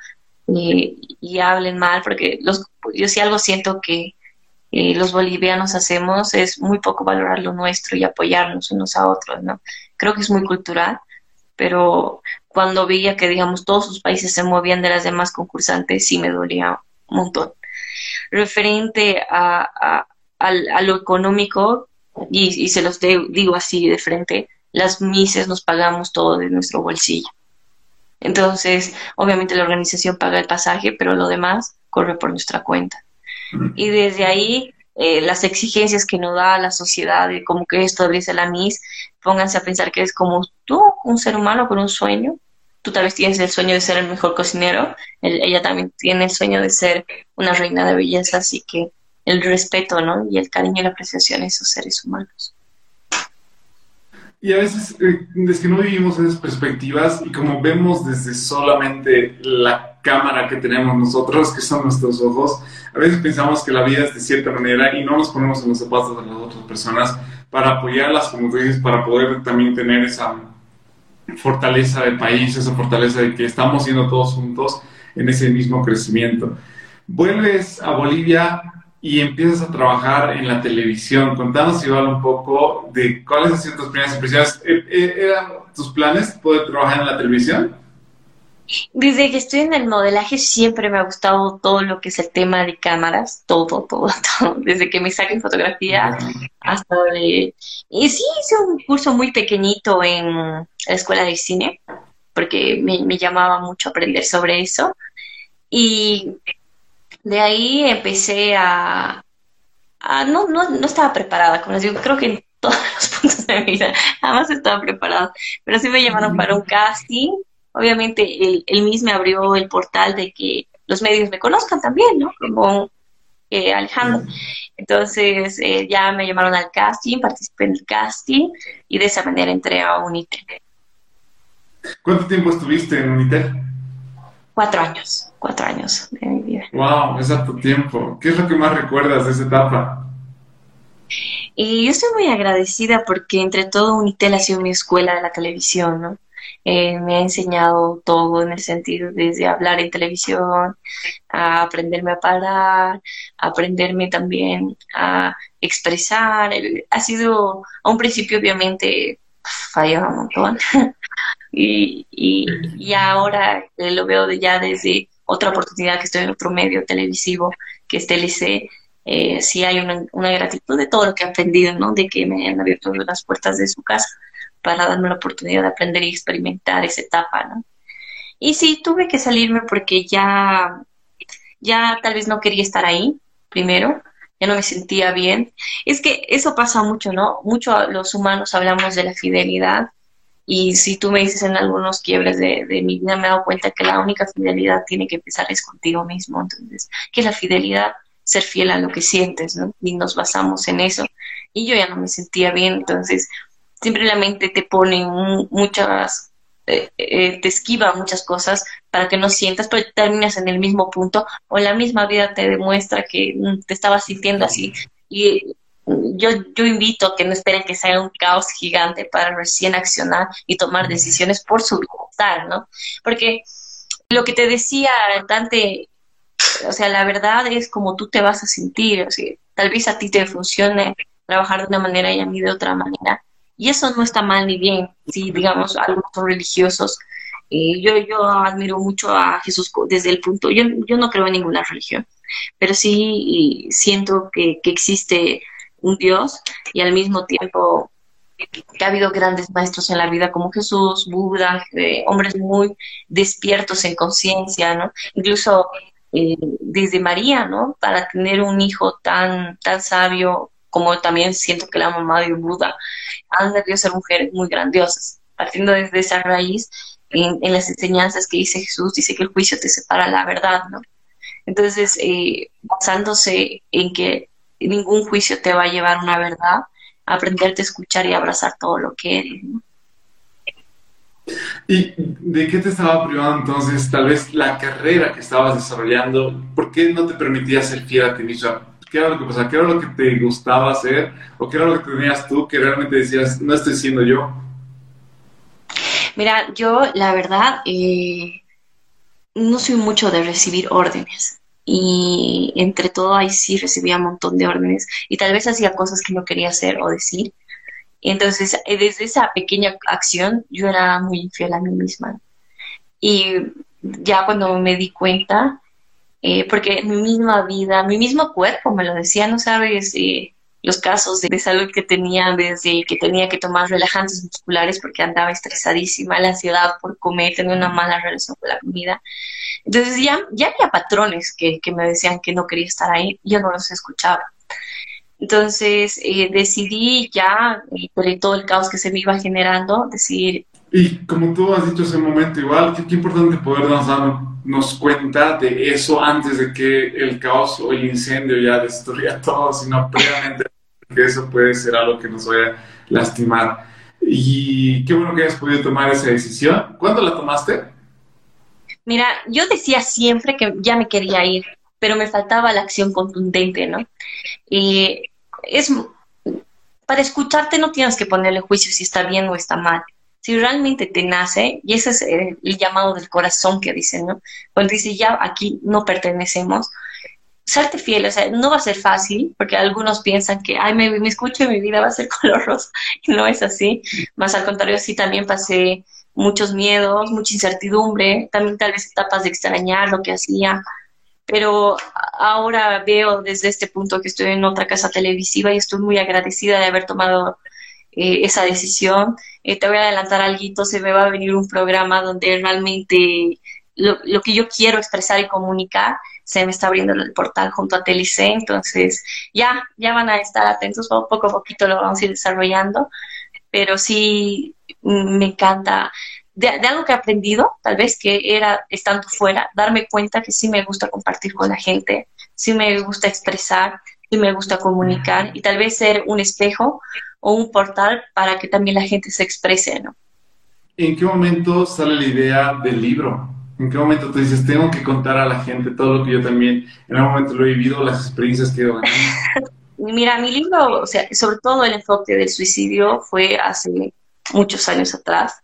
eh, y hablen mal, porque los, yo sí algo siento que eh, los bolivianos hacemos es muy poco valorar lo nuestro y apoyarnos unos a otros, ¿no? Creo que es muy cultural, pero cuando veía que, digamos, todos sus países se movían de las demás concursantes, sí me dolía un montón. Referente a a lo económico, y, se los digo así de frente, las mises nos pagamos todo de nuestro bolsillo. Entonces, obviamente la organización paga el pasaje, pero lo demás corre por nuestra cuenta. Y desde ahí, eh, las exigencias que nos da la sociedad de como que esto la MIS, pónganse a pensar que es como tú, un ser humano con un sueño. Tú tal vez tienes el sueño de ser el mejor cocinero, ella también tiene el sueño de ser una reina de belleza, así que el respeto, ¿no? Y el cariño y la apreciación a esos seres humanos. Y a veces eh, es que no vivimos esas perspectivas y como vemos desde solamente la cámara que tenemos nosotros, que son nuestros ojos, a veces pensamos que la vida es de cierta manera y no nos ponemos en los zapatos de las otras personas para apoyarlas, como tú dices, para poder también tener esa fortaleza de país, esa fortaleza de que estamos siendo todos juntos en ese mismo crecimiento. Vuelves a Bolivia y empiezas a trabajar en la televisión. Contanos igual un poco de cuáles han sido tus primeras impresiones. ¿E-, e-, ¿Eran tus planes poder trabajar en la televisión? Desde que estoy en el modelaje siempre me ha gustado todo lo que es el tema de cámaras, todo, todo, todo. Desde que me saquen fotografía hasta de... Y sí, hice un curso muy pequeñito en la escuela de cine, porque me, me llamaba mucho aprender sobre eso. Y de ahí empecé a, no, no, no estaba preparada, como les digo, creo que en todos los puntos de mi vida jamás estaba preparada, pero sí me llamaron para un casting. Obviamente el, el mismo me abrió el portal de que los medios me conozcan también, ¿no? Como eh, Alejandro. Entonces eh, ya me llamaron al casting, participé en el casting y de esa manera entré a Unitel. ¿Cuánto tiempo estuviste en Unitel? Cuatro años, cuatro años de mi vida. Wow, es tu tiempo. ¿Qué es lo que más recuerdas de esa etapa? Y yo estoy muy agradecida porque entre todo Unitel ha sido mi escuela de la televisión, ¿no? Eh, me ha enseñado todo en el sentido desde hablar en televisión, a aprenderme a parar, a aprenderme también a expresar. Ha sido, a un principio obviamente fallaba un montón, y, y, ahora lo veo ya desde otra oportunidad que estoy en otro medio televisivo, que es TLC, eh, sí hay una, una, gratitud de todo lo que he aprendido, ¿no? De que me han abierto las puertas de su casa para darme la oportunidad de aprender y experimentar esa etapa, ¿no? Y sí, tuve que salirme porque ya, ya tal vez no quería estar ahí, primero, ya no me sentía bien. Es que eso pasa mucho, ¿no? Mucho los humanos hablamos de la fidelidad y si tú me dices en algunos quiebres de, mi vida, me he dado cuenta que la única fidelidad tiene que empezar es contigo mismo. Entonces, ¿qué es la fidelidad? Ser fiel a lo que sientes, ¿no? Y nos basamos en eso. Y yo ya no me sentía bien, entonces simplemente te pone muchas, eh, eh, te esquiva muchas cosas para que no sientas, pero terminas en el mismo punto o la misma vida te demuestra que mm, te estabas sintiendo así. Y yo, yo invito a que no esperen que sea un caos gigante para recién accionar y tomar decisiones por su bienestar, ¿no? Porque lo que te decía Dante, o sea, la verdad es como tú te vas a sentir, o sea, tal vez a ti te funcione trabajar de una manera y a mí de otra manera. Y eso no está mal ni bien, si digamos algunos son religiosos. Eh, yo, yo admiro mucho a Jesús desde el punto, yo, yo no creo en ninguna religión, pero sí siento que, que existe un Dios y al mismo tiempo que ha habido grandes maestros en la vida como Jesús, Buda, eh, hombres muy despiertos en conciencia, ¿no? Incluso eh, desde María, ¿no? Para tener un hijo tan, tan sabio como también siento que la mamá de Buda, han debido ser mujeres muy grandiosas. Partiendo desde esa raíz, en, las enseñanzas que dice Jesús, dice que el juicio te separa la verdad, ¿no? Entonces, eh, basándose en que ningún juicio te va a llevar a una verdad, aprenderte a escuchar y abrazar todo lo que eres, ¿no? ¿Y de qué te estaba privando entonces tal vez la carrera que estabas desarrollando? ¿Por qué no te permitía ser fiel a ti mismo? ¿Qué era lo que pasaba? ¿Qué era lo que te gustaba hacer? ¿O qué era lo que tenías tú que realmente decías, no estoy siendo yo? Mira, yo la verdad eh, no soy mucho de recibir órdenes. Y entre todo ahí sí recibía un montón de órdenes y tal vez hacía cosas que no quería hacer o decir entonces, eh, desde esa pequeña acción, yo era muy infiel a mí misma. Y ya cuando me di cuenta, eh, porque mi misma vida, mi mismo cuerpo me lo decía, no sabes eh, los casos de, salud que tenía desde que tenía que tomar relajantes musculares porque andaba estresadísima, la ansiedad por comer, tenía una mala relación con la comida. Entonces ya, ya había patrones que, que me decían que no quería estar ahí, yo no los escuchaba. Entonces eh, decidí ya, por todo el caos que se me iba generando, decidir... Y como tú has dicho hace un momento, igual, qué, importante poder darnos cuenta de eso antes de que el caos o el incendio ya destruya todo, sino previamente que eso puede ser algo que nos vaya a lastimar. Y qué bueno que hayas podido tomar esa decisión. ¿Cuándo la tomaste? Mira, yo decía siempre que ya me quería ir, pero me faltaba la acción contundente, ¿no? Y es, para escucharte no tienes que ponerle juicio si está bien o está mal. Si realmente te nace, y ese es el, llamado del corazón que dicen, ¿no? Cuando dice ya aquí no pertenecemos, serte fiel, o sea, no va a ser fácil, porque algunos piensan que, ay, me, me escucho y mi vida va a ser color rosa, y no es así, más al contrario, sí también pasé muchos miedos, mucha incertidumbre, también tal vez etapas de extrañar lo que hacía, pero ahora veo desde este punto que estoy en otra casa televisiva y estoy muy agradecida de haber tomado eh, esa decisión. Eh, te voy a adelantar algo, se me va a venir un programa donde realmente lo, que yo quiero expresar y comunicar se me está abriendo el portal junto a TLC, entonces ya, ya van a estar atentos, poco a poquito lo vamos a ir desarrollando, pero sí me encanta de, algo que he aprendido, tal vez que era estando fuera, darme cuenta que sí me gusta compartir con la gente, sí me gusta expresar, sí me gusta comunicar y tal vez ser un espejo o un portal para que también la gente se exprese, ¿no? ¿En qué momento sale la idea del libro? ¿En qué momento te dices, tengo que contar a la gente todo lo que yo también en algún momento lo he vivido, las experiencias que he Mira, mi libro, o sea, sobre todo el enfoque del suicidio fue hace muchos años atrás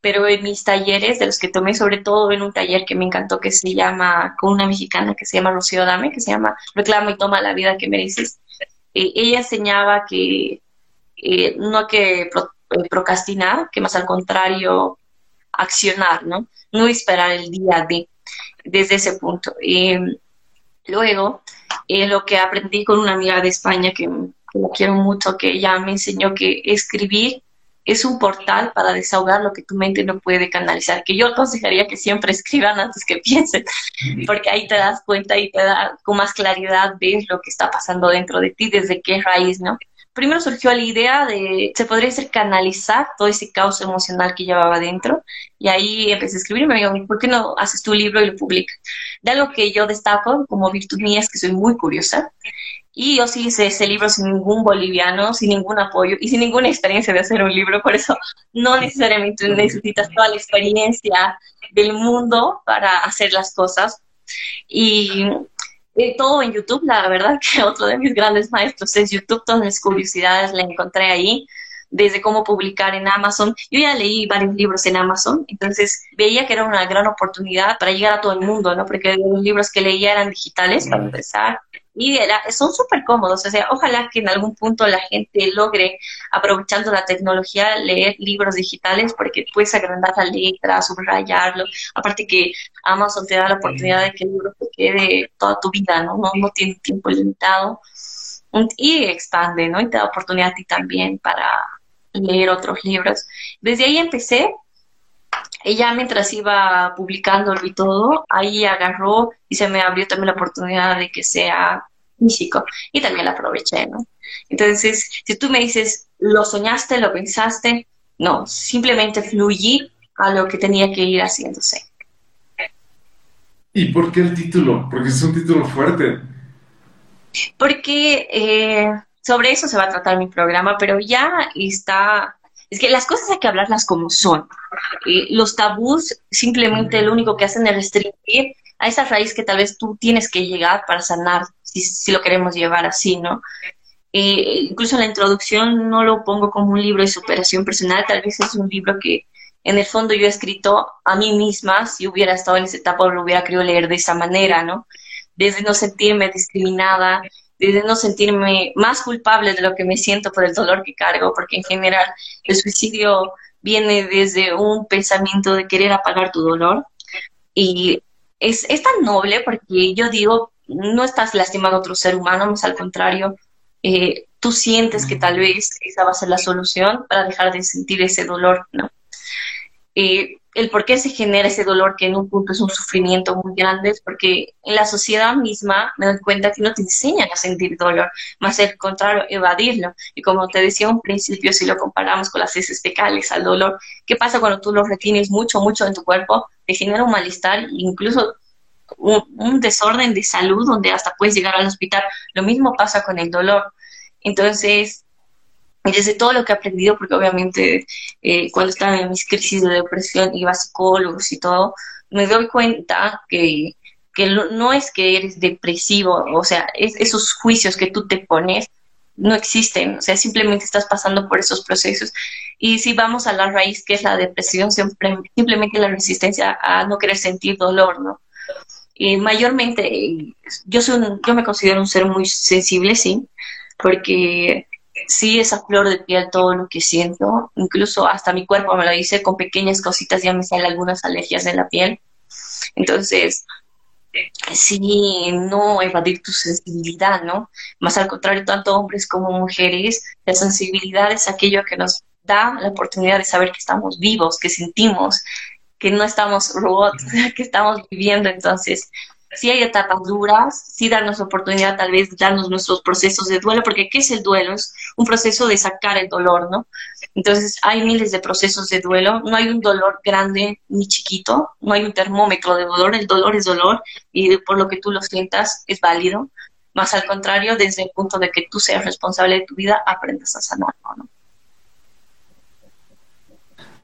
pero en mis talleres, de los que tomé sobre todo en un taller que me encantó, que se llama, con una mexicana que se llama Rocío Dame, que se llama Reclama y toma la vida que mereces, eh, ella enseñaba que eh, no que eh, procrastinar, que más al contrario, accionar, ¿no? No esperar el día de, desde ese punto. luego, lo que aprendí con una amiga de España que, que la quiero mucho, que ella me enseñó que escribir es un portal para desahogar lo que tu mente no puede canalizar, que yo aconsejaría que siempre escriban antes que piensen, porque ahí te das cuenta y te da con más claridad ves lo que está pasando dentro de ti, desde qué raíz, ¿no? Primero surgió la idea de, se podría hacer canalizar todo ese caos emocional que llevaba dentro, y ahí empecé a escribir y me dijo, ¿por qué no haces tu libro y lo publicas? De algo que yo destaco como virtud mía es que soy muy curiosa, y yo sí hice ese libro sin ningún boliviano, sin ningún apoyo y sin ninguna experiencia de hacer un libro, por eso no necesariamente necesitas toda la experiencia del mundo para hacer las cosas. Y todo en YouTube, la verdad que otro de mis grandes maestros es YouTube, todas mis curiosidades la encontré ahí, desde cómo publicar en Amazon. Yo ya leí varios libros en Amazon, entonces veía que era una gran oportunidad para llegar a todo el mundo, ¿no? Porque los libros que leía eran digitales, para empezar, y era, son súper cómodos. O sea, ojalá que en algún punto la gente logre, aprovechando la tecnología, leer libros digitales porque puedes agrandar la letra, subrayarlo. Aparte que Amazon te da la oportunidad de que el libro te quede toda tu vida, ¿no? No, no tiene tiempo limitado. Y expande, ¿no? Y te da oportunidad a ti también para leer otros libros. Desde ahí empecé ella mientras iba publicándolo y todo, ahí agarró y se me abrió también la oportunidad de que sea físico y también la aproveché, ¿no? Entonces, si tú me dices, lo soñaste, lo pensaste, no, simplemente fluí a lo que tenía que ir haciéndose. ¿Y por qué el título? Porque es un título fuerte. Porque eh, sobre eso se va a tratar mi programa, pero ya está es que las cosas hay que hablarlas como son. los tabús simplemente lo único que hacen es restringir a esa raíz que tal vez tú tienes que llegar para sanar, si, lo queremos llevar así, ¿no? incluso en la introducción no lo pongo como un libro de superación personal, tal vez es un libro que en el fondo yo he escrito a mí misma, si hubiera estado en esa etapa lo hubiera querido leer de esa manera, ¿no? Desde no sentirme discriminada, de no sentirme más culpable de lo que me siento por el dolor que cargo, porque en general el suicidio viene desde un pensamiento de querer apagar tu dolor y es, es tan noble porque yo digo, no estás lastimando a otro ser humano, al contrario, eh, tú sientes que tal vez esa va a ser la solución para dejar de sentir ese dolor, ¿no? Eh, el por qué se genera ese dolor que en un punto es un sufrimiento muy grande es porque en la sociedad misma me doy cuenta que no te enseñan a sentir dolor, más al contrario, evadirlo. Y como te decía un principio, si lo comparamos con las heces fecales al dolor, ¿qué pasa cuando tú lo retienes mucho, mucho en tu cuerpo? Te genera un malestar, incluso un, un desorden de salud donde hasta puedes llegar al hospital. Lo mismo pasa con el dolor. Entonces, desde todo lo que he aprendido, porque obviamente eh, cuando estaba en mis crisis de depresión iba a psicólogos y todo, me doy cuenta que, que no es que eres depresivo, o sea, esos juicios que tú te pones no existen, o sea, simplemente estás pasando por esos procesos. Y si vamos a la raíz, que es la depresión, simplemente la resistencia a no querer sentir dolor, ¿no? Y mayormente, yo, soy yo me considero un ser muy sensible, sí, porque sí, esa flor de piel, todo lo que siento, incluso hasta mi cuerpo me lo dice, con pequeñas cositas ya me salen algunas alergias en la piel. Entonces, sí, no evadir tu sensibilidad, ¿no? Más al contrario, tanto hombres como mujeres, la sensibilidad es aquello que nos da la oportunidad de saber que estamos vivos, que sentimos, que no estamos robots, que estamos viviendo. Entonces, si hay etapas duras, sí darnos oportunidad tal vez darnos nuestros procesos de duelo, porque ¿qué es el duelo? Es un proceso de sacar el dolor, ¿no? Entonces hay miles de procesos de duelo, no hay un dolor grande ni chiquito, no hay un termómetro de dolor, el dolor es dolor y por lo que tú lo sientas es válido, más al contrario, desde el punto de que tú seas responsable de tu vida, aprendas a sanarlo, ¿no?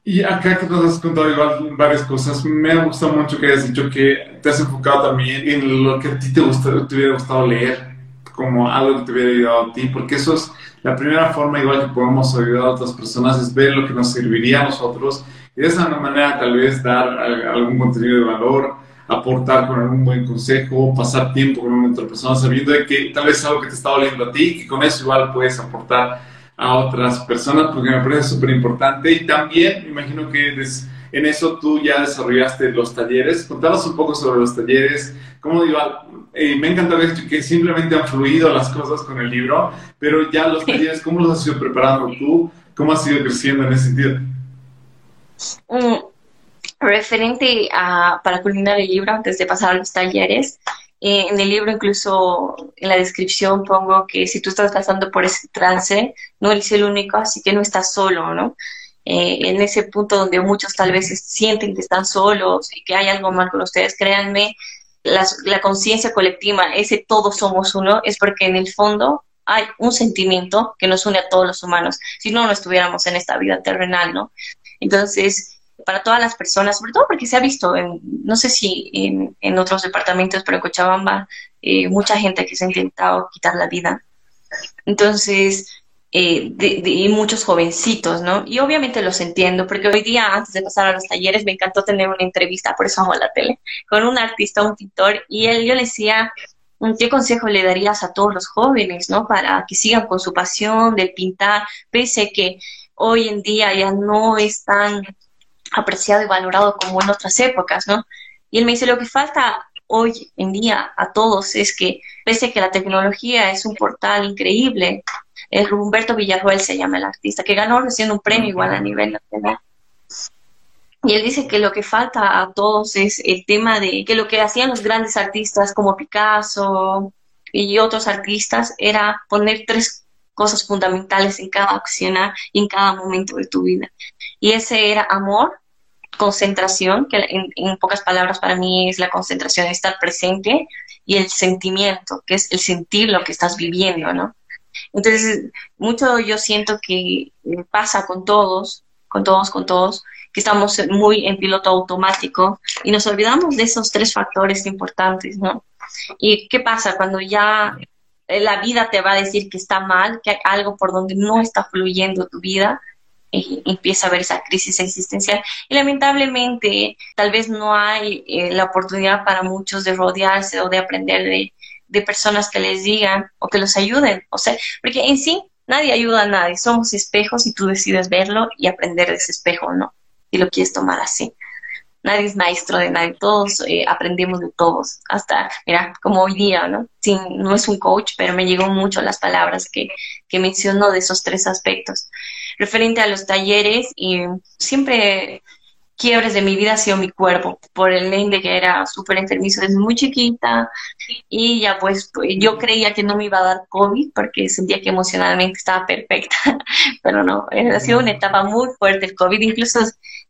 Y acá que nos has contado igual varias cosas, me ha gustado mucho que hayas dicho que te has enfocado también en lo que a ti te, te hubiera gustado leer, como algo que te hubiera ayudado a ti, porque eso es la primera forma igual que podemos ayudar a otras personas, es ver lo que nos serviría a nosotros y de esa manera tal vez dar algún contenido de valor, aportar con algún buen consejo, pasar tiempo con una otra persona sabiendo que tal vez algo que te está doliendo a ti y que con eso igual puedes aportar a otras personas porque me parece súper importante y también me imagino que en eso tú ya desarrollaste los talleres. Contanos un poco sobre los talleres, cómo digo, eh, me encanta ver que simplemente han fluido las cosas con el libro, pero ya los talleres, ¿cómo los has ido preparando tú? ¿Cómo has ido creciendo en ese sentido? Mm, referente a, para culminar el libro, antes de pasar a los talleres, eh, en el libro incluso en la descripción pongo que si tú estás pasando por ese trance, no eres el único, así que no estás solo, ¿no? Eh, en ese punto donde muchos tal vez sienten que están solos y que hay algo mal con ustedes, créanme, la, la conciencia colectiva, ese todos somos uno, es porque en el fondo hay un sentimiento que nos une a todos los humanos, si no, no estuviéramos en esta vida terrenal, ¿no? Entonces, para todas las personas, sobre todo porque se ha visto, en, no sé si en, otros departamentos, pero en Cochabamba, eh, mucha gente que se ha intentado quitar la vida. Entonces, eh, de, muchos jovencitos, ¿no? Y obviamente los entiendo, porque hoy día, antes de pasar a los talleres, me encantó tener una entrevista, por eso hago la tele, con un artista, un pintor, y él, yo le decía, ¿qué consejo le darías a todos los jóvenes, ¿no? Para que sigan con su pasión de pintar, pese que hoy en día ya no es tan apreciado y valorado como en otras épocas, ¿no? Y él me dice, lo que falta hoy en día a todos es que, pese a que la tecnología es un portal increíble, es Humberto Villarroel se llama el artista, que ganó recién un premio igual a nivel nacional. Y él dice que lo que falta a todos es el tema de que lo que hacían los grandes artistas como Picasso y otros artistas era poner tres cosas fundamentales en cada acción y en cada momento de tu vida. Y ese era amor, concentración, que en, pocas palabras para mí es la concentración, estar presente, y el sentimiento, que es el sentir lo que estás viviendo, ¿no? Entonces, mucho yo siento que pasa con todos, con todos, con todos, que estamos muy en piloto automático y nos olvidamos de esos tres factores importantes, ¿no? ¿Y qué pasa cuando ya la vida te va a decir que está mal, que hay algo por donde no está fluyendo tu vida? empieza a haber esa crisis existencial. Y lamentablemente, tal vez no hay eh, la oportunidad para muchos de rodearse o de aprender de, de personas que les digan o que los ayuden. O sea, porque en sí nadie ayuda a nadie, somos espejos y tú decides verlo y aprender de ese espejo, ¿no? Si lo quieres tomar así. Nadie es maestro de nadie, todos eh, aprendemos de todos, hasta, mira, como hoy día, ¿no? Sí, no es un coach, pero me llegó mucho las palabras que, que mencionó de esos tres aspectos. Referente a los talleres, y siempre quiebres de mi vida ha sido mi cuerpo, por el de que era súper enfermizo desde muy chiquita y ya pues, pues yo creía que no me iba a dar COVID porque sentía que emocionalmente estaba perfecta, pero no, eh, ha sido una etapa muy fuerte el COVID, incluso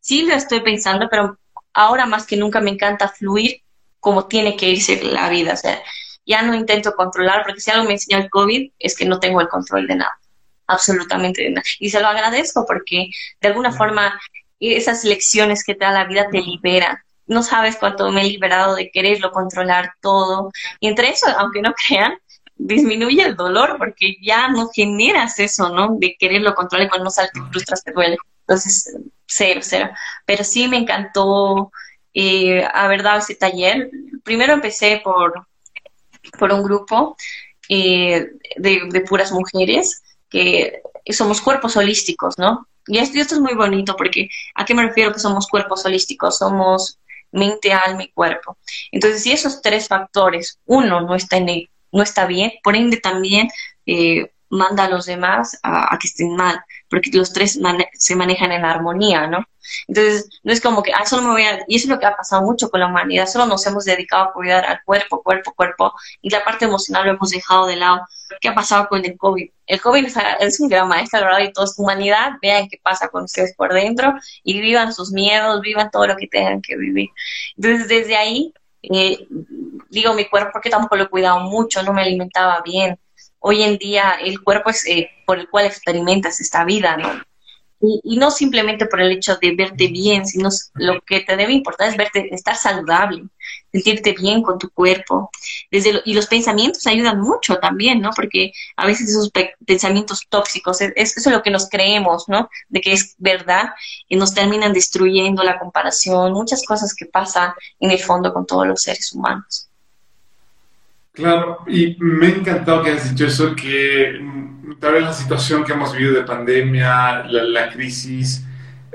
sí lo estoy pensando, pero ahora más que nunca me encanta fluir como tiene que irse la vida, o sea, ya no intento controlar porque si algo me enseñó el COVID es que no tengo el control de nada absolutamente de nada. Y se lo agradezco porque de alguna forma esas lecciones que te da la vida te liberan. No sabes cuánto me he liberado de quererlo controlar todo. Y entre eso, aunque no crean, disminuye el dolor porque ya no generas eso, ¿no? De quererlo controlar y cuando no sale te frustras, te duele. Entonces, cero, cero. Pero sí me encantó eh, haber dado ese taller. Primero empecé por, por un grupo eh, de, puras mujeres que somos cuerpos holísticos, ¿no? Y esto, es muy bonito porque ¿a qué me refiero que somos cuerpos holísticos? Somos mente, alma y cuerpo. Entonces, si esos tres factores, uno no está, en no está bien, por ende también eh, manda a los demás a, que estén mal, porque los tres se manejan en armonía, ¿no? Entonces, no es como que, ah, solo me voy a... Y eso es lo que ha pasado mucho con la humanidad, solo nos hemos dedicado a cuidar al cuerpo, cuerpo, cuerpo, y la parte emocional lo hemos dejado de lado. ¿Qué ha pasado con el COVID? El COVID es un gran maestro, la verdad, y toda su humanidad, vean qué pasa con ustedes por dentro y vivan sus miedos, vivan todo lo que tengan que vivir. Entonces, desde ahí, eh, digo mi cuerpo porque tampoco lo he cuidado mucho, no me alimentaba bien. Hoy en día el cuerpo es eh, por el cual experimentas esta vida, ¿no? Y, no simplemente por el hecho de verte bien, sino lo que te debe importar es verte, estar saludable, sentirte bien con tu cuerpo. Desde y los pensamientos ayudan mucho también, ¿no? Porque a veces esos pensamientos tóxicos, es, eso es lo que nos creemos, ¿no? De que es verdad, y nos terminan destruyendo la comparación, muchas cosas que pasan en el fondo con todos los seres humanos. Claro, y me ha encantado que hayas dicho eso, que mm, tal vez la situación que hemos vivido de pandemia, la, crisis,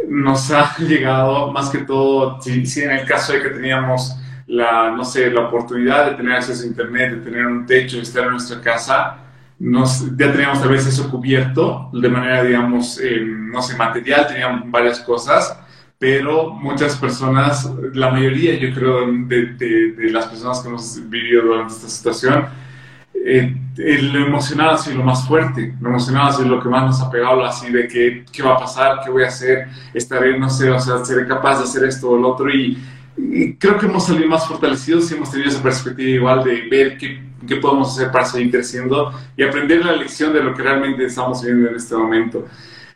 nos ha llegado más que todo, si, en el caso de que teníamos la, no sé, la oportunidad de tener acceso a Internet, de tener un techo, de estar en nuestra casa, nos, ya teníamos tal vez eso cubierto de manera, digamos, eh, no sé, material, teníamos varias cosas, pero muchas personas, la mayoría yo creo de, de, las personas que hemos vivido durante esta situación, eh, lo emocional ha sido lo más fuerte, lo emocional ha sido lo que más nos ha pegado, así de que, qué va a pasar, qué voy a hacer, estaré, no sé, o sea, seré capaz de hacer esto o lo otro y, creo que hemos salido más fortalecidos y hemos tenido esa perspectiva igual de ver qué, qué podemos hacer para seguir creciendo y aprender la lección de lo que realmente estamos viviendo en este momento.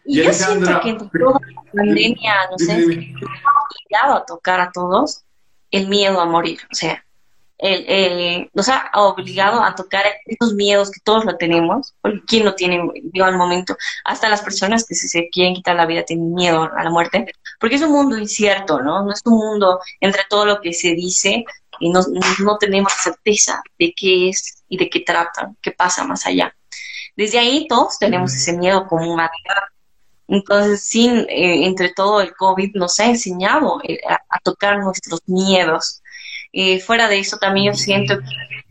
Y, yo siento que en toda la pandemia nos ha obligado a tocar a todos el miedo a morir. O sea, nos ha obligado a tocar estos miedos que todos lo tenemos, porque ¿quién no tiene, digo, al momento? Hasta las personas que se quieren quitar la vida tienen miedo a la muerte, porque es un mundo incierto, ¿no? No es un mundo entre todo lo que se dice y no, no tenemos certeza de qué es y de qué trata, qué pasa más allá. Desde ahí todos tenemos ese miedo como humanidad. Entonces, sin, eh, entre todo el COVID nos ha enseñado eh, a, tocar nuestros miedos. Eh, fuera de eso, también yo siento que el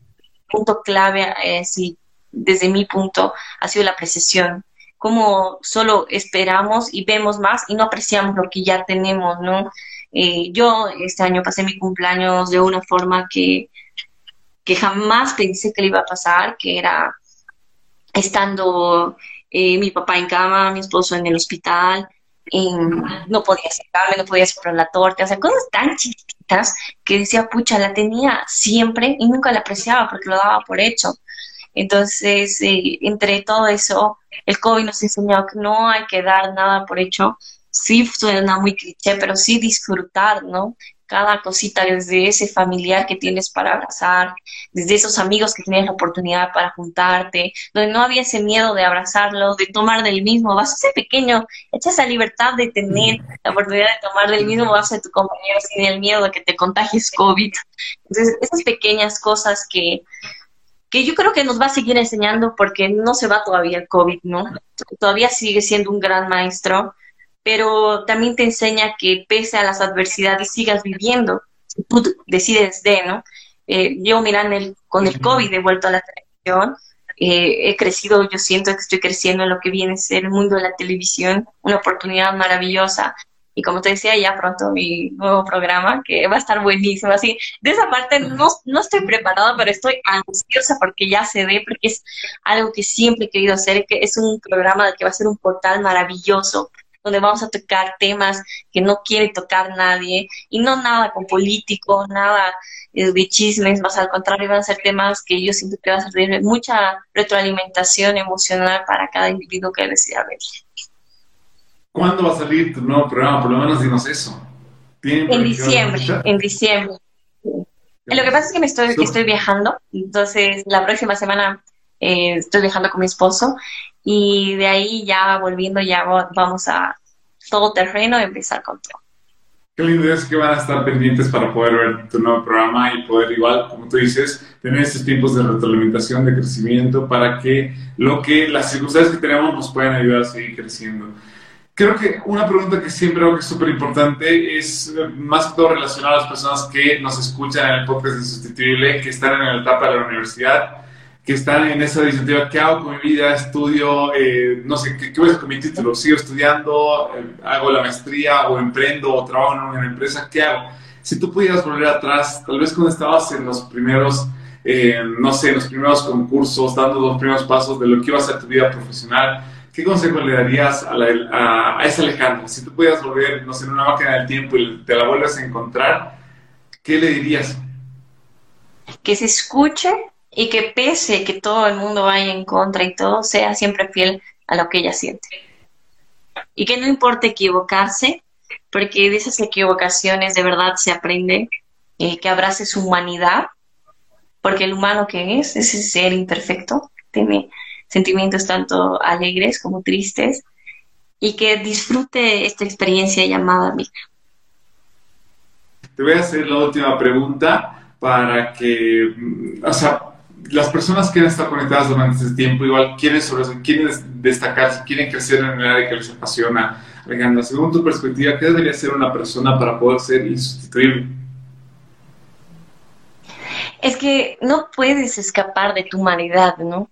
punto clave, sí, desde mi punto, ha sido la apreciación. Como solo esperamos y vemos más y no apreciamos lo que ya tenemos, ¿no? yo este año pasé mi cumpleaños de una forma que, que jamás pensé que le iba a pasar, que era estando eh, mi papá en cama, mi esposo en el hospital, no podía sacarme, no podía comprar la torta, o sea, cosas tan chiquitas que decía, pucha, la tenía siempre y nunca la apreciaba porque lo daba por hecho. Entonces, eh, entre todo eso, el COVID nos enseñó que no hay que dar nada por hecho. Sí suena muy cliché, pero sí disfrutar, ¿no? Cada cosita, desde ese familiar que tienes para abrazar, desde esos amigos que tienes la oportunidad para juntarte, donde no había ese miedo de abrazarlo, de tomar del mismo vaso, ese pequeño, echa esa libertad de tener la oportunidad de tomar del mismo vaso de tu compañero sin el miedo de que te contagies COVID. Entonces, esas pequeñas cosas que, que yo creo que nos va a seguir enseñando porque no se va todavía el COVID, ¿no? Todavía sigue siendo un gran maestro pero también te enseña que pese a las adversidades sigas viviendo, si tú decides de, ¿no? Eh, yo, mirando el, con el COVID he vuelto a la televisión, eh, he crecido, yo siento que estoy creciendo en lo que viene a ser el mundo de la televisión, una oportunidad maravillosa. Y como te decía, ya pronto mi nuevo programa, que va a estar buenísimo. Así, de esa parte no, no estoy preparada, pero estoy ansiosa porque ya se ve, porque es algo que siempre he querido hacer, que es un programa que va a ser un portal maravilloso donde vamos a tocar temas que no quiere tocar nadie y no nada con político, nada eh, de chismes, más al contrario, van a ser temas que yo siento que va a ser de mucha retroalimentación emocional para cada individuo que decida ver. ¿Cuándo va a salir tu nuevo programa? Por lo menos dinos eso. En diciembre, en diciembre. Lo que pasa es que me estoy, estoy viajando, entonces la próxima semana eh, estoy viajando con mi esposo y de ahí ya volviendo ya vamos a todo terreno y empezar con todo. Qué lindo es que van a estar pendientes para poder ver tu nuevo programa y poder igual, como tú dices, tener estos tiempos de retroalimentación, de crecimiento, para que lo que las circunstancias que tenemos nos puedan ayudar a seguir creciendo. Creo que una pregunta que siempre hago que es súper importante es más que todo relacionada a las personas que nos escuchan en el podcast Insustituible, que están en la etapa de la universidad que están en esa disyuntiva, ¿qué hago con mi vida? Estudio, eh, no sé, ¿qué, voy a hacer con mi título? ¿Sigo estudiando? Eh, ¿Hago la maestría? ¿O emprendo? ¿O trabajo en una empresa? ¿Qué hago? Si tú pudieras volver atrás, tal vez cuando estabas en los primeros, eh, no sé, en los primeros concursos, dando los primeros pasos de lo que iba a ser tu vida profesional, ¿qué consejo le darías a, a, a ese Alejandro? Si tú pudieras volver, no sé, en una máquina del tiempo y te la vuelves a encontrar, ¿qué le dirías? Que se escuche y que pese que todo el mundo vaya en contra y todo, sea siempre fiel a lo que ella siente. Y que no importe equivocarse, porque de esas equivocaciones de verdad se aprende, eh, que abrace su humanidad, porque el humano que es, ese ser imperfecto, tiene sentimientos tanto alegres como tristes, y que disfrute esta experiencia llamada vida. Te voy a hacer la última pregunta para que, o sea, las personas que han estado conectadas durante este tiempo igual quieren, sobre, quieren destacarse, quieren crecer en el área que les apasiona. Alejandra, según tu perspectiva, ¿qué debería ser una persona para poder ser insustituible? Es que no puedes escapar de tu humanidad, ¿no?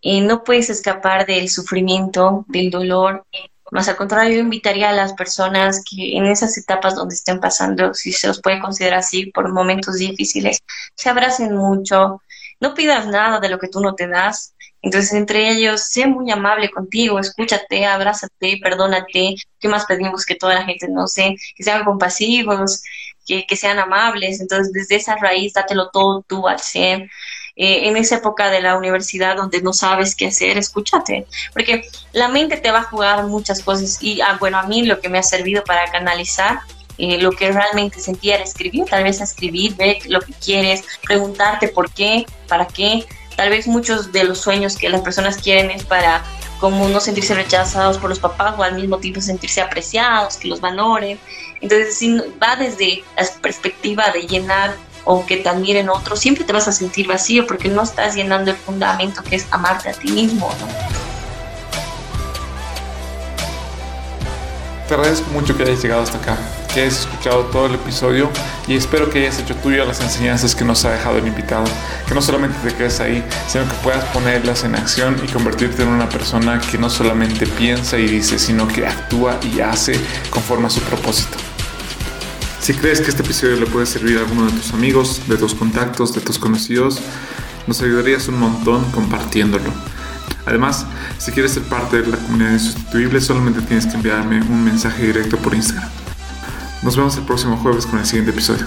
Y no puedes escapar del sufrimiento, del dolor. Más al contrario, yo invitaría a las personas que en esas etapas donde estén pasando, si se los puede considerar así, por momentos difíciles, se abracen mucho, no pidas nada de lo que tú no te das. Entonces, entre ellos, sé muy amable contigo, escúchate, abrázate, perdónate. ¿Qué más pedimos que toda la gente, no sé, que sean compasivos, que, sean amables? Entonces, desde esa raíz, dátelo todo tú al ser. Eh, en esa época de la universidad donde no sabes qué hacer, escúchate, porque la mente te va a jugar muchas cosas y, ah, bueno, a mí lo que me ha servido para canalizar eh, lo que realmente sentía era escribir, tal vez escribir, ver lo que quieres, preguntarte por qué, para qué. Tal vez muchos de los sueños que las personas quieren es para como no sentirse rechazados por los papás o al mismo tiempo sentirse apreciados, que los valoren. Entonces, si va desde la perspectiva de llenar o que te admiren otros, siempre te vas a sentir vacío porque no estás llenando el fundamento que es amarte a ti mismo. Te agradezco mucho que hayas llegado hasta acá, que hayas escuchado todo el episodio y espero que hayas hecho tuyo las enseñanzas que nos ha dejado el invitado. Que no solamente te quedes ahí, sino que puedas ponerlas en acción y convertirte en una persona que no solamente piensa y dice, sino que actúa y hace conforme a su propósito. Si crees que este episodio le puede servir a alguno de tus amigos, de tus contactos, de tus conocidos, nos ayudarías un montón compartiéndolo. Además, si quieres ser parte de la comunidad insustituible, solamente tienes que enviarme un mensaje directo por Instagram. Nos vemos el próximo jueves con el siguiente episodio.